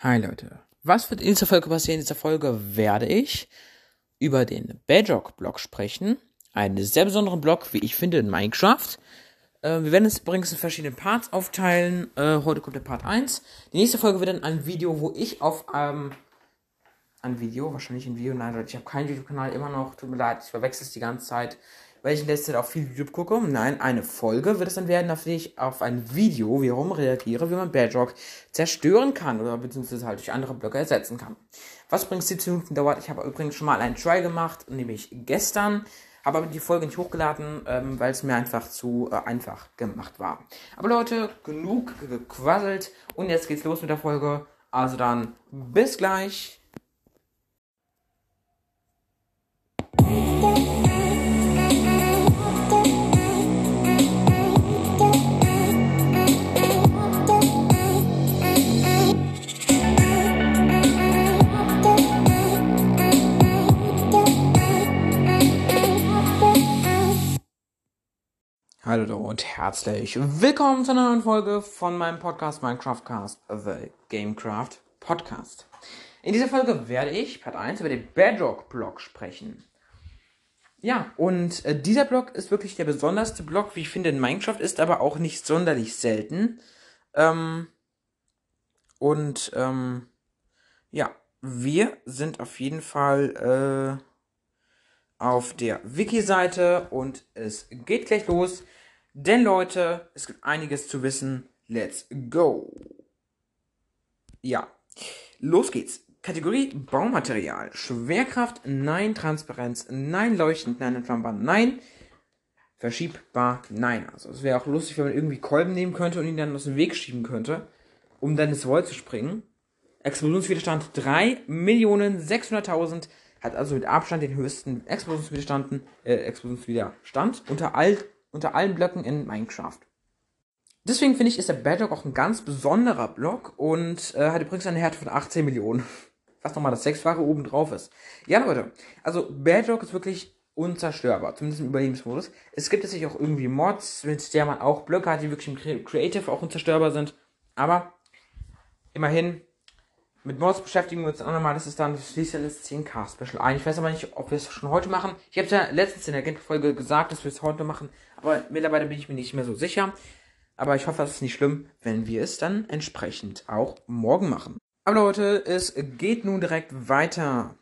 Hi Leute, was wird in dieser Folge passieren? In dieser Folge werde ich über den Bedrock-Block sprechen. Einen sehr besonderen Block, wie ich finde, in Minecraft. Äh, wir werden es übrigens in verschiedene Parts aufteilen. Äh, heute kommt der Part 1. Die nächste Folge wird dann ein Video, wo ich auf ähm, ein Video, wahrscheinlich ein Video, nein, Leute, ich habe keinen YouTube-Kanal immer noch, tut mir leid, ich verwechsel es die ganze Zeit weil ich in letzter Zeit auch viel YouTube gucke. Nein, eine Folge wird es dann werden, auf die ich auf ein Video wiederum reagiere, wie man Bedrock zerstören kann oder beziehungsweise halt durch andere Blöcke ersetzen kann. Was übrigens 17 Minuten dauert. Ich habe übrigens schon mal einen Try gemacht, nämlich gestern. Habe aber die Folge nicht hochgeladen, ähm, weil es mir einfach zu äh, einfach gemacht war. Aber Leute, genug gequasselt und jetzt geht's los mit der Folge. Also dann bis gleich. Hallo und herzlich willkommen zu einer neuen Folge von meinem Podcast Minecraft Cast, The Gamecraft Podcast. In dieser Folge werde ich, Part 1, über den Bedrock-Block sprechen. Ja, und äh, dieser Block ist wirklich der besonderste Block, wie ich finde, in Minecraft, ist aber auch nicht sonderlich selten. Ähm, und ähm, ja, wir sind auf jeden Fall äh, auf der Wiki-Seite und es geht gleich los. Denn Leute, es gibt einiges zu wissen. Let's go. Ja, los geht's. Kategorie Baumaterial. Schwerkraft, nein. Transparenz, nein. Leuchtend, nein. Entflammbar, nein. Verschiebbar, nein. Also es wäre auch lustig, wenn man irgendwie Kolben nehmen könnte und ihn dann aus dem Weg schieben könnte, um dann ins Wall zu springen. Explosionswiderstand 3.600.000 hat also mit Abstand den höchsten Explosionswiderstand, äh, Explosionswiderstand unter all unter allen Blöcken in Minecraft. Deswegen finde ich, ist der Bedrock auch ein ganz besonderer Block und äh, hat übrigens eine Härte von 18 Millionen. Was nochmal das Sechsfache oben drauf ist. Ja, Leute, also Bedrock ist wirklich unzerstörbar, zumindest im Überlebensmodus. Es gibt natürlich auch irgendwie Mods, mit der man auch Blöcke hat, die wirklich im Creative auch unzerstörbar sind. Aber immerhin, mit Mods beschäftigen wir uns auch nochmal. Das ist dann das Listerlist 10k Special ein. Ich weiß aber nicht, ob wir es schon heute machen. Ich habe ja letztens in der Gameplay-Folge gesagt, dass wir es heute machen. Aber mittlerweile bin ich mir nicht mehr so sicher. Aber ich hoffe, es ist nicht schlimm, wenn wir es dann entsprechend auch morgen machen. Aber Leute, es geht nun direkt weiter.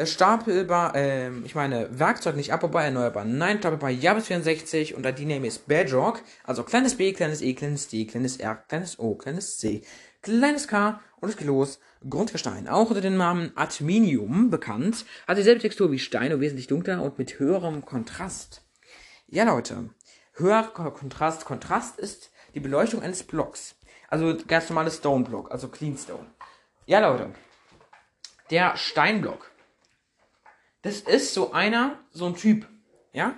Stapelbar, äh, ich meine, Werkzeug nicht abbaubar, erneuerbar. Nein, stapelbar Jabes 64 und die Name ist Bedrock. Also kleines B, kleines E, kleines D, kleines R, kleines O, kleines C, kleines K und es geht los. Grundgestein, auch unter dem Namen Adminium bekannt, hat dieselbe Textur wie Stein und wesentlich dunkler und mit höherem Kontrast. Ja, Leute, höherer Kontrast. Kontrast ist die Beleuchtung eines Blocks. Also ganz normales Stone-Block, also Clean Stone. Ja, Leute, der Steinblock. Das ist so einer, so ein Typ, ja,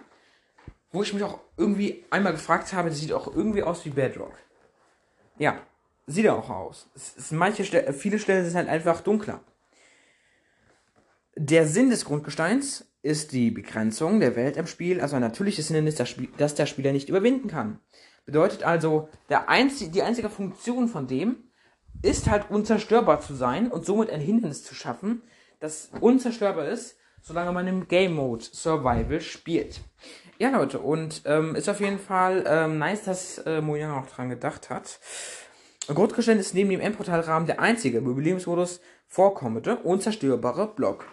wo ich mich auch irgendwie einmal gefragt habe, das sieht auch irgendwie aus wie Bedrock. Ja, sieht er auch aus. Es ist manche Stelle, viele Stellen sind halt einfach dunkler. Der Sinn des Grundgesteins ist die Begrenzung der Welt im Spiel, also ein natürliches Hindernis, das der Spieler nicht überwinden kann. Bedeutet also, der einzige, die einzige Funktion von dem ist halt unzerstörbar zu sein und somit ein Hindernis zu schaffen, das unzerstörbar ist, solange man im Game Mode Survival spielt. Ja, Leute, und ähm, ist auf jeden Fall ähm, nice, dass äh, Mojang auch dran gedacht hat. Grundgestein ist neben dem Endportalrahmen der einzige im Überlebensmodus vorkommende unzerstörbare Block.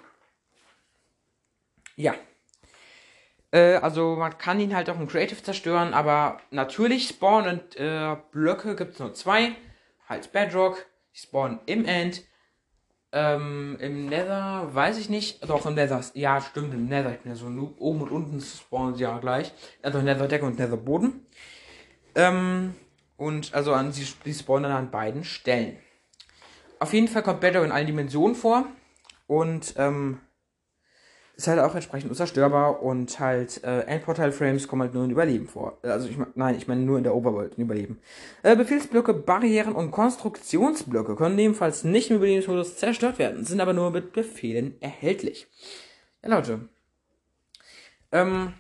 Ja. Äh, also man kann ihn halt auch im Creative zerstören, aber natürlich spawnen äh, Blöcke gibt es nur zwei. Halt Bedrock, die spawnen im End. Ähm, Im Nether weiß ich nicht. Doch, im Nether. Ja, stimmt, im Nether. Ich bin ja so oben und unten spawnen sie ja gleich. Also Nether-Decke und Nether-Boden. Ähm, und also an sie, sie spawnen an beiden Stellen. Auf jeden Fall kommt Bedrock in allen Dimensionen vor. Und ähm, ist halt auch entsprechend unzerstörbar und halt äh, Endportal-Frames kommen halt nur in Überleben vor. Also ich nein, ich meine nur in der Overworld in Überleben. Äh, Befehlsblöcke, Barrieren und Konstruktionsblöcke können ebenfalls nicht im Überlebensmodus zerstört werden, sind aber nur mit Befehlen erhältlich. Ja, Leute. Ähm,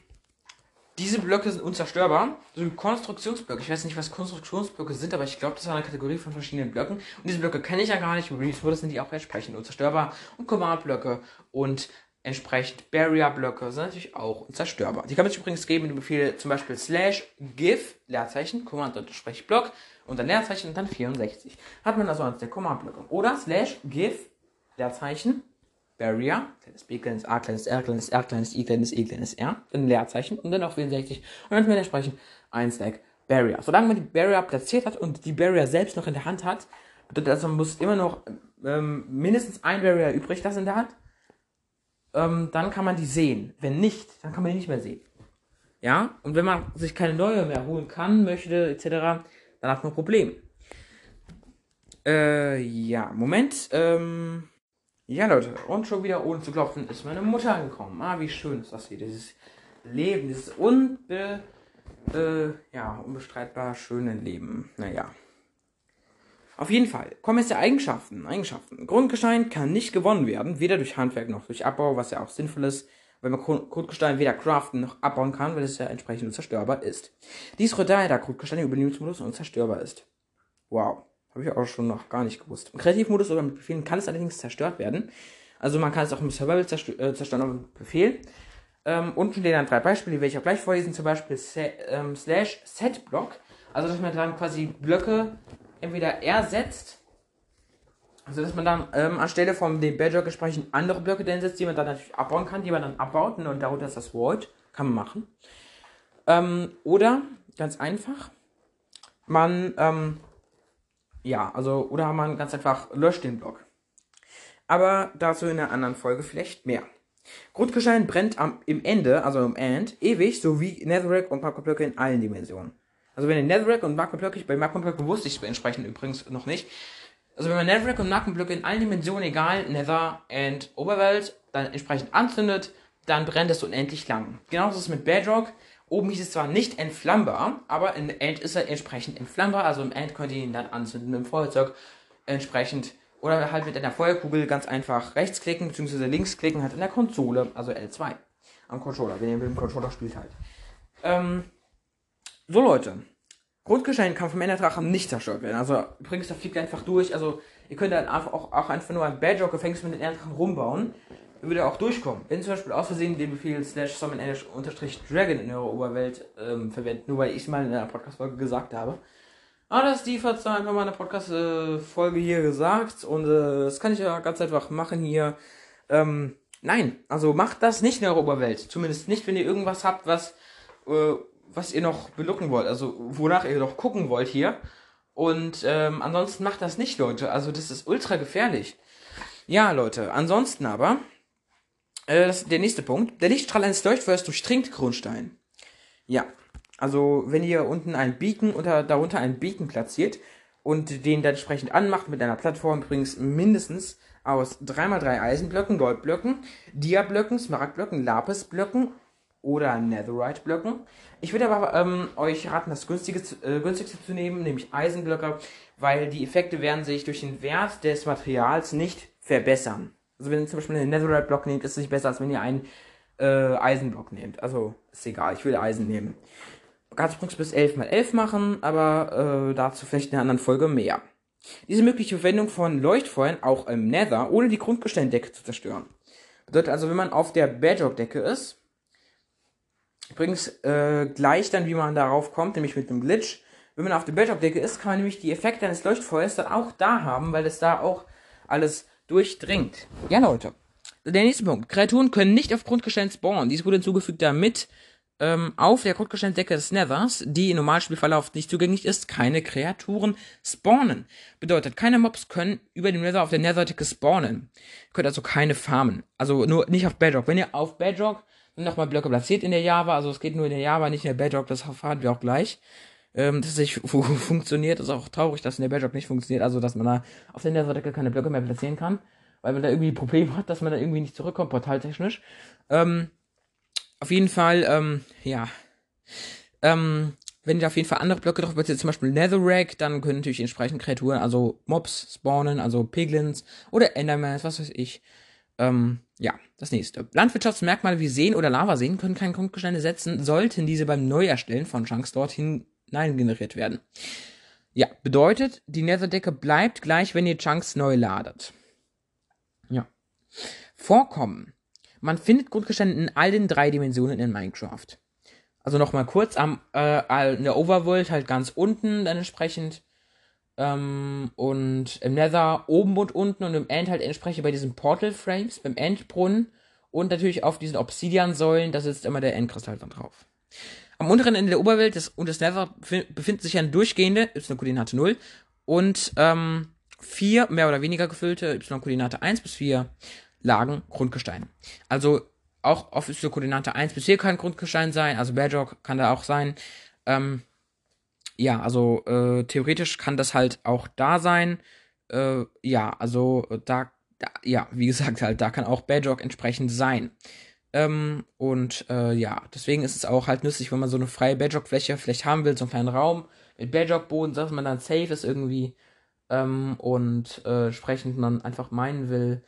Diese Blöcke sind unzerstörbar. So wie Konstruktionsblöcke. Ich weiß nicht, was Konstruktionsblöcke sind, aber ich glaube, das ist eine Kategorie von verschiedenen Blöcken. Und diese Blöcke kenne ich ja gar nicht. Mit Release Modus sind die auch entsprechend unzerstörbar. Und Command-Blöcke und entsprechend Barrier-Blöcke sind natürlich auch unzerstörbar. Die kann man sich übrigens geben mit dem Befehl zum Beispiel slash give, Leerzeichen, Command-Block und dann Leerzeichen und dann 64. Hat man also als der Command-Blöcke. Oder slash give, Leerzeichen, Barrier, kleines b, kleines a, kleines r, kleines r, kleines i, kleines e, kleines r, dann Leerzeichen und dann auch 64 und dann hat man entsprechend ein Stack Barrier. Solange man die Barrier platziert hat und die Barrier selbst noch in der Hand hat, bedeutet also, man muss immer noch ähm, mindestens ein Barrier übrig lassen in der Hand, ähm, dann kann man die sehen. Wenn nicht, dann kann man die nicht mehr sehen. Ja, und wenn man sich keine neue mehr holen kann, möchte, etc., dann hat man ein Problem. Äh, ja, Moment, ähm, ja, Leute, und schon wieder ohne zu klopfen ist meine Mutter angekommen. Ah, wie schön ist das hier, dieses Leben, dieses unbe, äh, ja, unbestreitbar schöne Leben. Naja. Auf jeden Fall, kommen die Eigenschaften. Eigenschaften. Grundgestein kann nicht gewonnen werden, weder durch Handwerk noch durch Abbau, was ja auch sinnvoll ist, weil man Grundgestein weder craften noch abbauen kann, weil es ja entsprechend unzerstörbar ist. Dies rührt daher, da Grundgestein im Überlebensmodus unzerstörbar ist. Wow. Habe ich auch schon noch gar nicht gewusst. Im Kreativmodus oder mit Befehlen kann es allerdings zerstört werden. Also man kann es auch im Survival äh, zerstören, aber mit Befehl. Ähm, unten stehen dann drei Beispiele, die werde ich auch gleich vorlesen. Zum Beispiel ähm, slash setblock. Also dass man dann quasi Blöcke entweder ersetzt, also dass man dann ähm, anstelle von dem Bedrock entsprechend andere Blöcke dann setzt, die man dann natürlich abbauen kann, die man dann abbaut und darunter ist das Void. Kann man machen. Ähm, oder, ganz einfach, man ähm, ja, also, oder man ganz einfach löscht den Block. Aber dazu in einer anderen Folge vielleicht mehr. Grundgestein brennt am, im Ende, also im End, ewig, sowie Netherrack und Magmablöcke in allen Dimensionen. Also wenn ihr Netherrack und Magmablöcke, bei Magmablöcke wusste ich es entsprechend übrigens noch nicht. Also wenn man Netherrack und Magmablöcke in allen Dimensionen, egal Nether und Oberwelt, dann entsprechend anzündet, dann brennt es unendlich lang. Genauso ist es mit Bedrock. Oben hieß es zwar nicht entflammbar, aber in End ist er entsprechend entflammbar. Also im End könnt ihr ihn dann anzünden mit dem Feuerzeug entsprechend. Oder halt mit einer Feuerkugel ganz einfach rechtsklicken bzw. linksklicken halt in der Konsole, also L2 am Controller, wenn ihr mit dem Controller spielt halt. Ähm, so Leute, Grundgestein kann vom Enderdrachen nicht zerstört werden. Also übrigens, da fliegt einfach durch. Also ihr könnt dann einfach auch, auch einfach nur ein Badger-Gefängnis mit den Enderdrachen rumbauen würde auch durchkommen. Wenn zum Beispiel aus Versehen den Befehl slash summon dragon in eurer Oberwelt ähm, verwendet, nur weil ich es mal in einer Podcast-Folge gesagt habe. Aber das Steve hat einfach mal in einer Podcast-Folge hier gesagt und äh, das kann ich ja ganz einfach machen hier. Ähm, nein, also macht das nicht in eurer Oberwelt. Zumindest nicht, wenn ihr irgendwas habt, was, äh, was ihr noch belucken wollt, also wonach ihr noch gucken wollt hier. Und ähm, ansonsten macht das nicht, Leute. Also das ist ultra gefährlich. Ja, Leute. Ansonsten aber äh, das ist der nächste Punkt. Der Lichtstrahl eines Leuchtfeuers durchdringt Grundstein. Ja. Also, wenn ihr unten einen Beacon oder darunter einen Beacon platziert und den dann entsprechend anmacht mit einer Plattform, übrigens mindestens aus 3x3 Eisenblöcken, Goldblöcken, Diablöcken, Smaragdblöcken, Lapisblöcken oder Netherite-Blöcken. Ich würde aber ähm, euch raten, das günstige, äh, günstigste zu nehmen, nämlich Eisenblöcke, weil die Effekte werden sich durch den Wert des Materials nicht verbessern. Also wenn ihr zum Beispiel einen Netherite-Block nehmt, ist es nicht besser, als wenn ihr einen äh, Eisenblock nehmt. Also ist egal, ich will Eisen nehmen. Übrigens bis 11 mal 11 machen, aber äh, dazu vielleicht in einer anderen Folge mehr. Diese mögliche Verwendung von Leuchtfeuern auch im Nether, ohne die Grundgesteindecke zu zerstören. Bedeutet also, wenn man auf der Bedrock-Decke ist, übrigens äh, gleich dann, wie man darauf kommt, nämlich mit einem Glitch, wenn man auf der Bedrock-Decke ist, kann man nämlich die Effekte eines Leuchtfeuers dann auch da haben, weil es da auch alles durchdringt. Ja, Leute. Der nächste Punkt. Kreaturen können nicht auf Grundgestein spawnen. Dies wurde hinzugefügt, damit ähm, auf der Grundgesteinsdecke des Nethers, die im Normalspielverlauf nicht zugänglich ist, keine Kreaturen spawnen. Bedeutet, keine Mobs können über dem Nether auf der Nether-Decke spawnen. Ihr könnt also keine farmen. Also nur nicht auf Bedrock. Wenn ihr auf Bedrock nochmal Blöcke platziert in der Java, also es geht nur in der Java, nicht in der Bedrock, das erfahren wir auch gleich ähm, das nicht funktioniert. Ist auch traurig, dass in der Bedrock nicht funktioniert. Also, dass man da auf der Nether-Decke keine Blöcke mehr platzieren kann. Weil man da irgendwie ein Problem hat, dass man da irgendwie nicht zurückkommt, portaltechnisch. Ähm, auf jeden Fall, ähm, ja. Ähm, wenn ihr auf jeden Fall andere Blöcke drauf platziert, zum Beispiel Netherrack, dann können natürlich entsprechend Kreaturen, also Mobs spawnen, also Piglins oder Endermans, was weiß ich. Ähm, Ja, das nächste. Landwirtschaftsmerkmale wie Seen oder Lavaseen können keine Grundgesteine setzen, sollten diese beim Neuerstellen von Chunks dorthin hinein generiert werden. Ja, bedeutet, die Netherdecke bleibt gleich, wenn ihr Chunks neu ladet. Ja. Vorkommen. Man findet Grundgesteine in all den drei Dimensionen in Minecraft. Also nochmal kurz am äh, in der Overworld halt ganz unten dann entsprechend ähm, und im Nether oben und unten und im End halt entsprechend bei diesen Portal Frames, beim Endbrunnen und natürlich auf diesen Obsidian-Säulen, da sitzt immer der Endkristall dann drauf. Am unteren Ende der Oberwelt des, und des Nether befindet sich eine durchgehende y-Koordinate 0 und ähm, vier mehr oder weniger gefüllte y-Koordinate 1 bis 4 Lagen Grundgestein. Also auch auf y-Koordinate 1 bis 4 kann Grundgestein sein, also Bedrock kann da auch sein. Ähm, ja, also äh, theoretisch kann das halt auch da sein. Äh, ja, also da, da, ja, wie gesagt, halt, da kann auch Bedrock entsprechend sein. Ähm, und äh, ja, deswegen ist es auch halt nützlich, wenn man so eine freie Bedrock-Fläche vielleicht haben will, so einen kleinen Raum mit Bedrock-Boden, dass man dann safe ist irgendwie ähm, und äh, entsprechend man einfach meinen will,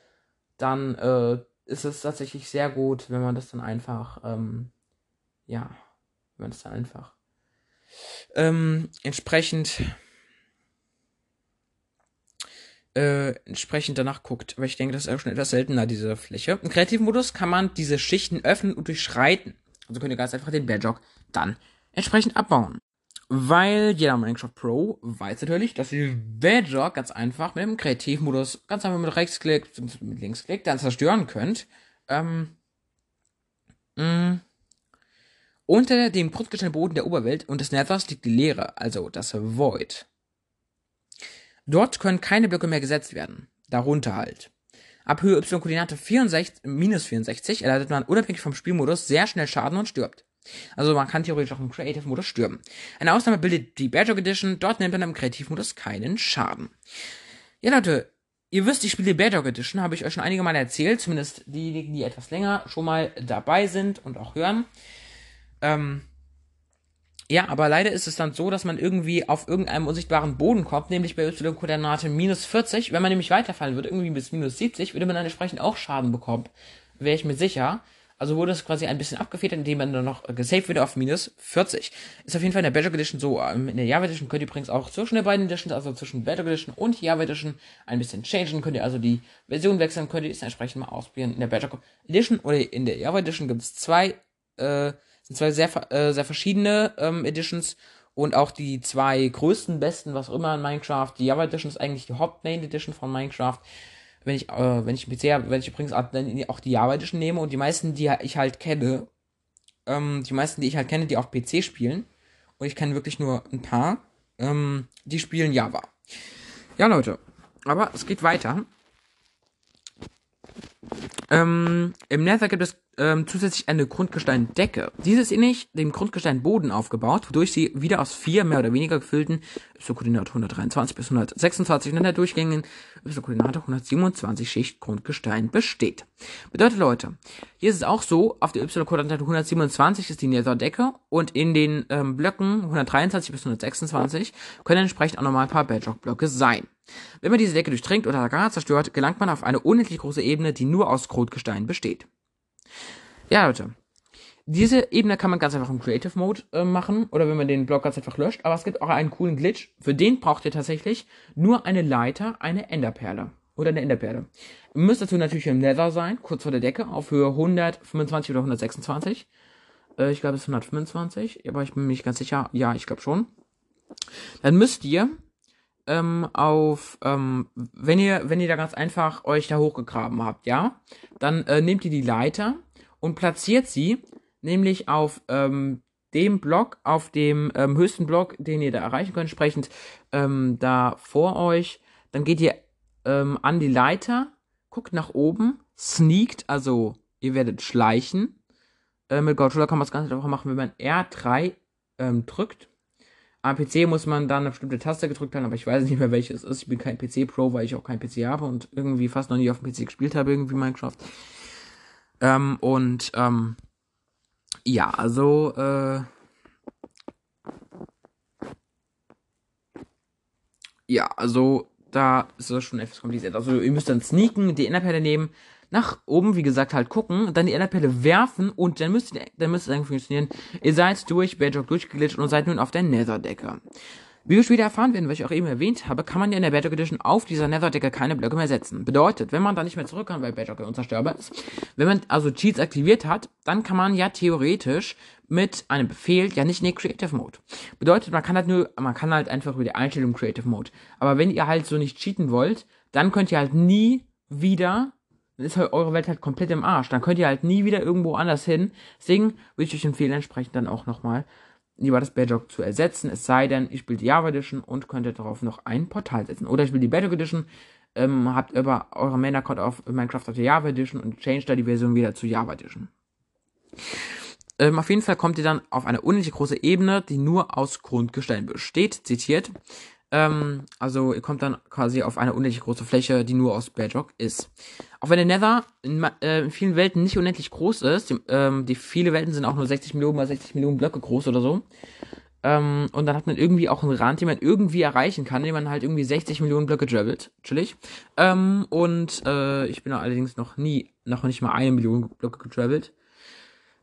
dann äh, ist es tatsächlich sehr gut, wenn man das dann einfach, ähm, ja, wenn man das dann einfach ähm, entsprechend äh, entsprechend danach guckt, weil ich denke, das ist auch schon etwas seltener, diese Fläche. Im Kreativmodus kann man diese Schichten öffnen und durchschreiten. Also könnt ihr ganz einfach den Badjog dann entsprechend abbauen. Weil jeder Minecraft Pro weiß natürlich, dass ihr Badger ganz einfach mit dem Kreativmodus ganz einfach mit Rechtsklick, mit Linksklick dann zerstören könnt. Ähm, mh, mm, unter dem Grundgesteinboden der Oberwelt und des Nethers liegt die Leere, also das Void. Dort können keine Blöcke mehr gesetzt werden. Darunter halt. Ab Höhe y-Koordinate 64, minus 64 erleidet man unabhängig vom Spielmodus sehr schnell Schaden und stirbt. Also man kann theoretisch auch im Creative-Modus stürmen. Eine Ausnahme bildet die Badger Edition, dort nimmt man im Kreativmodus keinen Schaden. Ja Leute, ihr wisst, ich spiele Badger Edition, habe ich euch schon einige Mal erzählt, zumindest diejenigen, die etwas länger schon mal dabei sind und auch hören. Ähm, ja, aber leider ist es dann so, dass man irgendwie auf irgendeinem unsichtbaren Boden kommt, nämlich bei y-Koordinate minus 40. Wenn man nämlich weiterfallen würde, irgendwie bis minus 70, würde man dann entsprechend auch Schaden bekommen. Wäre ich mir sicher. Also wurde es quasi ein bisschen abgefedert, indem man dann noch gesaved wird auf minus 40. Ist auf jeden Fall in der Badger Edition so. Ähm, in der Java Edition könnt ihr übrigens auch zwischen den beiden Editions, also zwischen Badger Edition und Java Edition, ein bisschen changen. Könnt ihr also die Version wechseln, könnt ihr es entsprechend mal ausprobieren. In der Badger Edition oder in der Java Edition gibt es zwei, äh, sind zwei sehr, äh, sehr verschiedene ähm, Editions und auch die zwei größten, besten, was auch immer in Minecraft. Die Java Edition ist eigentlich die Haupt-Main Edition von Minecraft wenn ich, äh, wenn ich PC habe, wenn ich übrigens auch die Java Edition nehme und die meisten, die ich halt kenne, ähm, die meisten, die ich halt kenne, die auch PC spielen, und ich kenne wirklich nur ein paar, ähm, die spielen Java. Ja, Leute, aber es geht weiter. Ähm, Im Nether gibt es ähm, zusätzlich eine Grundgesteindecke. Diese ist ähnlich dem Grundgesteinboden aufgebaut, wodurch sie wieder aus vier mehr oder weniger gefüllten Y-Koordinate 123 bis 126 und in der durchgängigen Y-Koordinate 127 Schicht Grundgestein besteht. Bedeutet Leute, hier ist es auch so, auf der Y-Koordinate 127 ist die Nether-Decke und in den ähm, Blöcken 123 bis 126 können entsprechend auch nochmal ein paar Bedrock-Blöcke sein. Wenn man diese Decke durchdringt oder gar zerstört, gelangt man auf eine unendlich große Ebene, die nur aus Grundgestein besteht. Ja, Leute. Diese Ebene kann man ganz einfach im Creative Mode äh, machen oder wenn man den Block ganz einfach löscht. Aber es gibt auch einen coolen Glitch. Für den braucht ihr tatsächlich nur eine Leiter, eine Enderperle. Oder eine Enderperle. Ihr müsst dazu natürlich im Nether sein, kurz vor der Decke, auf Höhe 125 oder 126. Äh, ich glaube, es ist 125, aber ich bin mir nicht ganz sicher. Ja, ich glaube schon. Dann müsst ihr ähm, auf, ähm, wenn ihr, wenn ihr da ganz einfach euch da hochgegraben habt, ja, dann äh, nehmt ihr die Leiter und platziert sie nämlich auf ähm, dem Block, auf dem ähm, höchsten Block, den ihr da erreichen könnt, entsprechend ähm, da vor euch. Dann geht ihr ähm, an die Leiter, guckt nach oben, sneakt, also ihr werdet schleichen. Äh, mit Controller kann man das Ganze einfach machen, wenn man R3 ähm, drückt. Am PC muss man dann eine bestimmte Taste gedrückt haben, aber ich weiß nicht mehr, welche es ist. Ich bin kein PC-Pro, weil ich auch kein PC habe und irgendwie fast noch nie auf dem PC gespielt habe, irgendwie Minecraft. Ähm, und ähm, ja, also äh, ja, also da ist das schon etwas kompliziert. Also ihr müsst dann sneaken, die Enderperle nehmen, nach oben, wie gesagt, halt gucken, dann die Enderperle werfen und dann müsste, dann müsste es eigentlich funktionieren. Ihr seid durch Bedrock durchgeglitscht und seid nun auf der Netherdecke. Wie wir später erfahren werden, was ich auch eben erwähnt habe, kann man ja in der Bedrock Edition auf dieser Netherdecke keine Blöcke mehr setzen. Bedeutet, wenn man da nicht mehr zurück kann, weil Bedrock unzerstörbar ist, wenn man also Cheats aktiviert hat, dann kann man ja theoretisch mit einem Befehl ja nicht in den Creative Mode. Bedeutet, man kann halt nur, man kann halt einfach über die Einstellung Creative Mode. Aber wenn ihr halt so nicht cheaten wollt, dann könnt ihr halt nie wieder dann ist halt eure Welt halt komplett im Arsch. Dann könnt ihr halt nie wieder irgendwo anders hin. Deswegen würde ich euch empfehlen, entsprechend dann auch nochmal lieber das Bedrock zu ersetzen. Es sei denn, ich spiele die Java Edition und könnte darauf noch ein Portal setzen. Oder ich will die Bedrock Edition, ähm, habt über eure Main Account auf Minecraft auf die Java Edition und change da die Version wieder zu Java Edition. Ähm, auf jeden Fall kommt ihr dann auf eine unendlich große Ebene, die nur aus Grundgestein besteht, zitiert. Ähm, also ihr kommt dann quasi auf eine unendlich große Fläche, die nur aus Bedrock ist. Auch wenn der Nether in, äh, in vielen Welten nicht unendlich groß ist, die, ähm, die viele Welten sind auch nur 60 Millionen mal 60 Millionen Blöcke groß oder so. Ähm, und dann hat man irgendwie auch einen Rand, den man irgendwie erreichen kann, den man halt irgendwie 60 Millionen Blöcke travelt. Chillig. Ähm, und äh, ich bin allerdings noch nie, noch nicht mal eine Million Blöcke getravelt.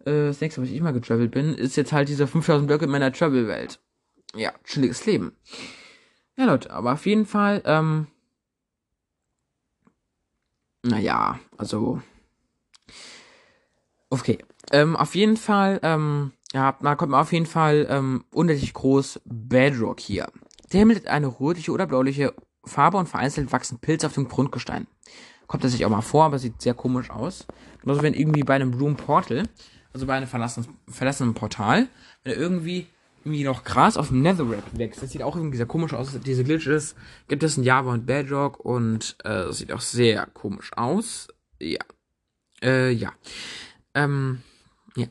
Äh, das nächste, was ich mal getravelt bin, ist jetzt halt diese 5000 Blöcke in meiner Travel-Welt. Ja, chilliges Leben. Ja, Leute, aber auf jeden Fall, ähm, naja, also, okay, ähm, auf jeden Fall, ähm, ja, da kommt man auf jeden Fall, ähm, unendlich groß Bedrock hier. Der Himmel hat eine rötliche oder bläuliche Farbe und vereinzelt wachsen Pilze auf dem Grundgestein. Kommt das sich auch mal vor, aber sieht sehr komisch aus. Genauso wenn irgendwie bei einem Room Portal, also bei einem verlassenen, verlassenen Portal, wenn irgendwie irgendwie noch Gras auf dem Netherrack wächst. Das sieht auch irgendwie sehr komisch aus. Diese Glitches gibt es in Java und Bedrock und äh, sieht auch sehr komisch aus. Ja. Äh, ja. Ähm, ja.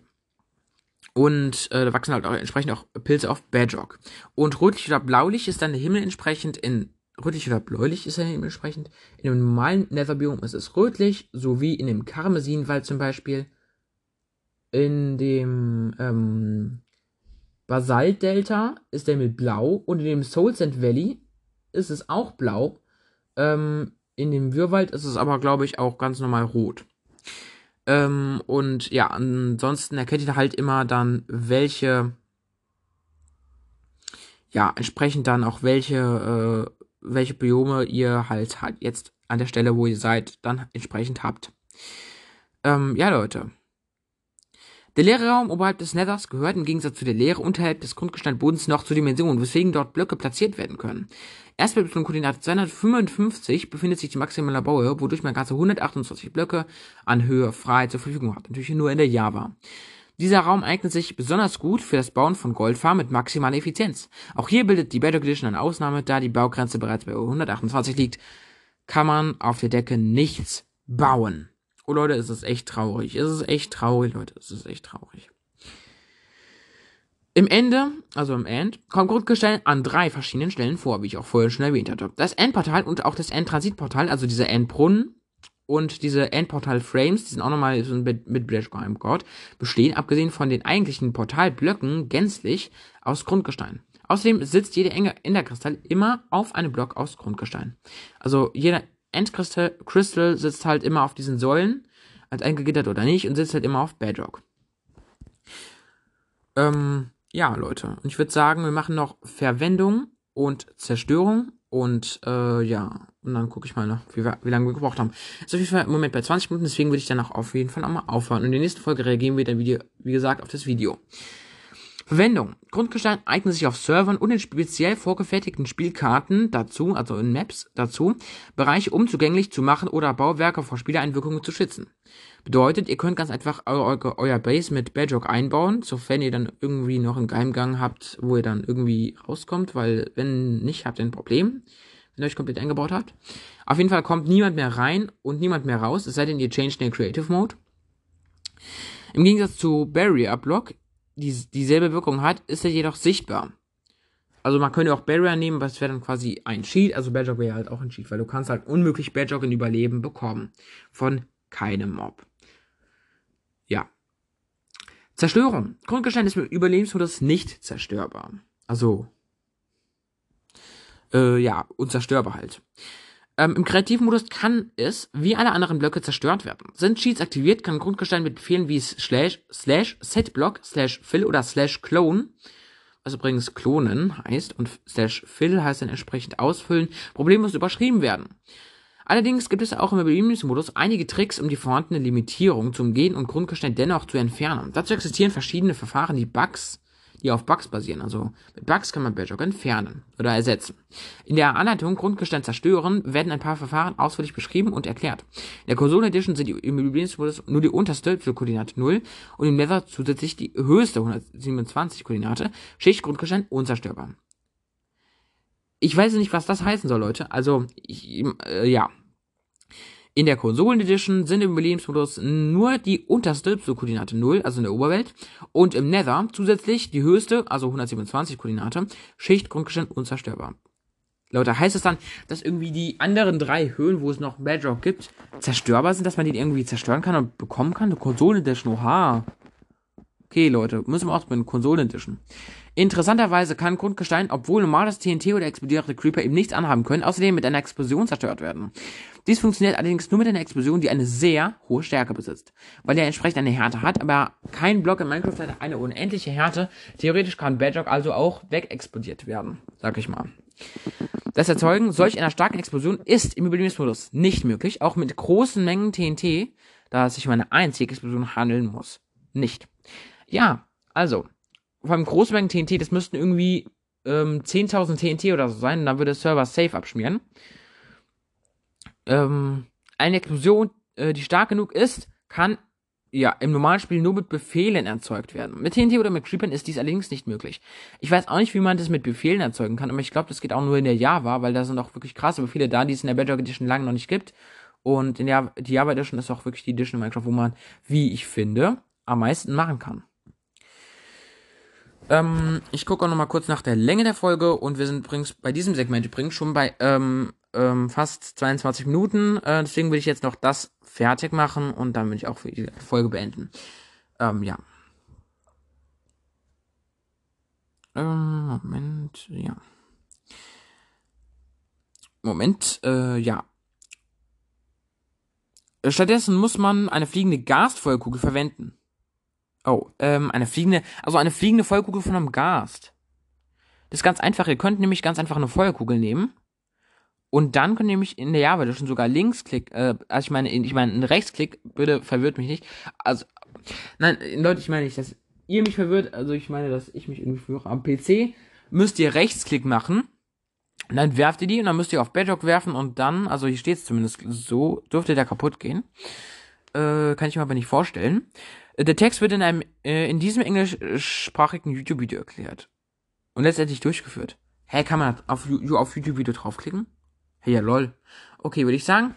Und äh, da wachsen halt auch entsprechend auch Pilze auf Bedrock. Und rötlich oder blaulich ist dann der Himmel entsprechend in rötlich oder bläulich ist er entsprechend. In dem normalen Netherbiom ist es rötlich, sowie in dem Karmesinwald zum Beispiel. In dem ähm, Basaltdelta ist der mit blau und in dem Soul Sand Valley ist es auch blau. Ähm, in dem Würwald ist es aber, glaube ich, auch ganz normal rot. Ähm, und ja, ansonsten erkennt ihr halt immer dann, welche, ja, entsprechend dann auch welche, äh, welche Biome ihr halt, halt jetzt an der Stelle, wo ihr seid, dann entsprechend habt. Ähm, ja, Leute. Der leere Raum oberhalb des Nethers gehört im Gegensatz zu der Leere unterhalb des Grundgesteinbodens noch zur Dimension, weswegen dort Blöcke platziert werden können. Erst bei Koordinate 255 befindet sich die maximale Bauhöhe, wodurch man ganze 128 Blöcke an Höhe frei zur Verfügung hat. Natürlich nur in der Java. Dieser Raum eignet sich besonders gut für das Bauen von Goldfarmen mit maximaler Effizienz. Auch hier bildet die Bedrock Edition eine Ausnahme, da die Baugrenze bereits bei 128 liegt, kann man auf der Decke nichts bauen. Oh Leute, es ist echt traurig. Es ist echt traurig, Leute. Es ist echt traurig. Im Ende, also im End, kommt Grundgestein an drei verschiedenen Stellen vor, wie ich auch vorher schon erwähnt hatte. Das Endportal und auch das Endtransitportal, also dieser Endbrunnen und diese Endportal-Frames, die sind auch nochmal mit, mit Bridge God, bestehen, abgesehen von den eigentlichen Portalblöcken, gänzlich aus Grundgestein. Außerdem sitzt jeder Enderkristall immer auf einem Block aus Grundgestein. Also jeder Endcrystal Crystal sitzt halt immer auf diesen Säulen, als eingegittert oder nicht, und sitzt halt immer auf Bedrock. Ähm, ja, Leute. Und ich würde sagen, wir machen noch Verwendung und Zerstörung. Und äh, ja, und dann gucke ich mal noch, wie, wie lange wir gebraucht haben. Ist auf jeden Fall im Moment bei 20 Minuten, deswegen würde ich dann auch auf jeden Fall auch mal aufhören. Und in der nächsten Folge reagieren wir dann, wie, wie gesagt, auf das Video. Verwendung. Grundgestein eignet sich auf Servern und in speziell vorgefertigten Spielkarten dazu, also in Maps dazu, Bereiche unzugänglich zu machen oder Bauwerke vor Spielereinwirkungen zu schützen. Bedeutet, ihr könnt ganz einfach eu euer Base mit Bedrock einbauen, sofern ihr dann irgendwie noch einen Geheimgang habt, wo ihr dann irgendwie rauskommt, weil wenn nicht, habt ihr ein Problem, wenn ihr euch komplett eingebaut habt. Auf jeden Fall kommt niemand mehr rein und niemand mehr raus, es sei denn, ihr change den Creative Mode. Im Gegensatz zu Barrier Block die, dieselbe Wirkung hat, ist er jedoch sichtbar. Also man könnte auch Barrier nehmen, was wäre dann quasi ein Cheat. Also Badger wäre halt auch ein Cheat, weil du kannst halt unmöglich Badger in Überleben bekommen. Von keinem Mob. Ja. Zerstörung. Grundgestein ist mit Überlebensmodus nicht zerstörbar. Also, äh, ja, unzerstörbar halt. Ähm, Im Kreativmodus kann es, wie alle anderen Blöcke, zerstört werden. Sind Cheats aktiviert, kann Grundgestein mit Befehlen wie slash, slash setblock, slash fill oder slash clone, was übrigens klonen heißt, und slash fill heißt dann entsprechend ausfüllen, problemlos überschrieben werden. Allerdings gibt es auch im Überlebensmodus einige Tricks, um die vorhandene Limitierung zu umgehen und Grundgestein dennoch zu entfernen. Dazu existieren verschiedene Verfahren, die Bugs die auf Bugs basieren. Also mit Bugs kann man Bedrock entfernen oder ersetzen. In der Anleitung Grundgestein zerstören werden ein paar Verfahren ausführlich beschrieben und erklärt. In der Konsole Edition sind die im nur die unterste für Koordinate 0 und im Nether zusätzlich die höchste 127 Koordinate, Schicht Grundgestein unzerstörbar. Ich weiß nicht, was das heißen soll, Leute. Also, ich, äh, ja, in der Konsolen Edition sind im Überlebensmodus nur die unterste Koordinate 0, also in der Oberwelt, und im Nether zusätzlich die höchste, also 127 Koordinate, Schicht, Grundgestein unzerstörbar. Leute, heißt es dann, dass irgendwie die anderen drei Höhen, wo es noch Bedrock gibt, zerstörbar sind, dass man die irgendwie zerstören kann und bekommen kann? Eine Konsolen Edition, oha. Okay, Leute, müssen wir ausprobieren, Konsolen Edition. Interessanterweise kann Grundgestein, obwohl normales TNT oder explodierende Creeper eben nichts anhaben können, außerdem mit einer Explosion zerstört werden. Dies funktioniert allerdings nur mit einer Explosion, die eine sehr hohe Stärke besitzt. Weil er entsprechend eine Härte hat, aber kein Block in Minecraft hat eine unendliche Härte. Theoretisch kann Bedrock also auch wegexplodiert werden, sag ich mal. Das Erzeugen solch einer starken Explosion ist im Überlebensmodus nicht möglich, auch mit großen Mengen TNT, da es sich um eine einzige Explosion handeln muss. Nicht. Ja, also, allem Großmengen TNT, das müssten irgendwie ähm, 10.000 TNT oder so sein, dann würde der Server safe abschmieren. Ähm, eine Explosion, äh, die stark genug ist, kann ja im normalen Spiel nur mit Befehlen erzeugt werden. Mit TNT oder mit Creepern ist dies allerdings nicht möglich. Ich weiß auch nicht, wie man das mit Befehlen erzeugen kann, aber ich glaube, das geht auch nur in der Java, weil da sind auch wirklich krasse Befehle da, die es in der Bedrock Edition lange noch nicht gibt. Und in der die Java Edition ist auch wirklich die Edition in Minecraft, wo man, wie ich finde, am meisten machen kann. Ähm, ich gucke auch noch mal kurz nach der Länge der Folge und wir sind übrigens bei diesem Segment übrigens schon bei ähm, ähm, fast 22 Minuten. Äh, deswegen will ich jetzt noch das fertig machen und dann will ich auch die Folge beenden. Ähm, ja. Ähm, Moment, ja. Moment, äh, ja. Stattdessen muss man eine fliegende Gasfeuerkugel verwenden. Oh, ähm, eine fliegende, also eine fliegende Feuerkugel von einem Gast. Das ist ganz einfach. Ihr könnt nämlich ganz einfach eine Feuerkugel nehmen. Und dann könnt ihr nämlich in der Java schon sogar Linksklick, äh, also ich meine, ich meine, ein Rechtsklick, bitte verwirrt mich nicht. Also, nein, Leute, ich meine nicht, dass ihr mich verwirrt, also ich meine, dass ich mich irgendwie verwirre. Am PC müsst ihr Rechtsklick machen. Und dann werft ihr die und dann müsst ihr auf Bedrock werfen und dann, also hier steht es zumindest so, dürfte der kaputt gehen. Äh, kann ich mir aber nicht vorstellen. Der Text wird in einem, äh, in diesem englischsprachigen YouTube-Video erklärt. Und letztendlich durchgeführt. Hä, hey, kann man auf, auf YouTube-Video draufklicken? Hey, ja, lol. Okay, würde ich sagen,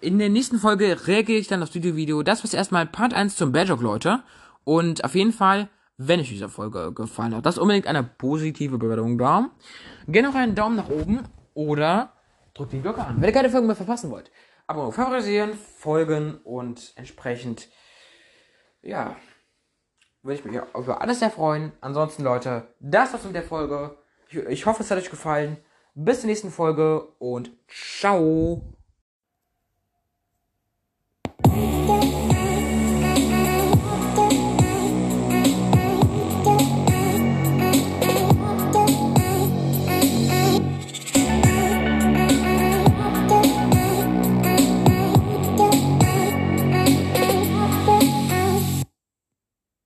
in der nächsten Folge reagiere ich dann auf das Video-Video. Das war erstmal Part 1 zum Badger, Leute. Und auf jeden Fall, wenn euch diese Folge gefallen hat, lasst unbedingt eine positive Bewertung da. Gerne noch einen Daumen nach oben oder drückt die Glocke an, wenn ihr keine Folgen mehr verpassen wollt. Aber favorisieren, folgen und entsprechend ja, würde ich mich über alles sehr freuen. Ansonsten, Leute, das war's mit der Folge. Ich, ich hoffe, es hat euch gefallen. Bis zur nächsten Folge und ciao.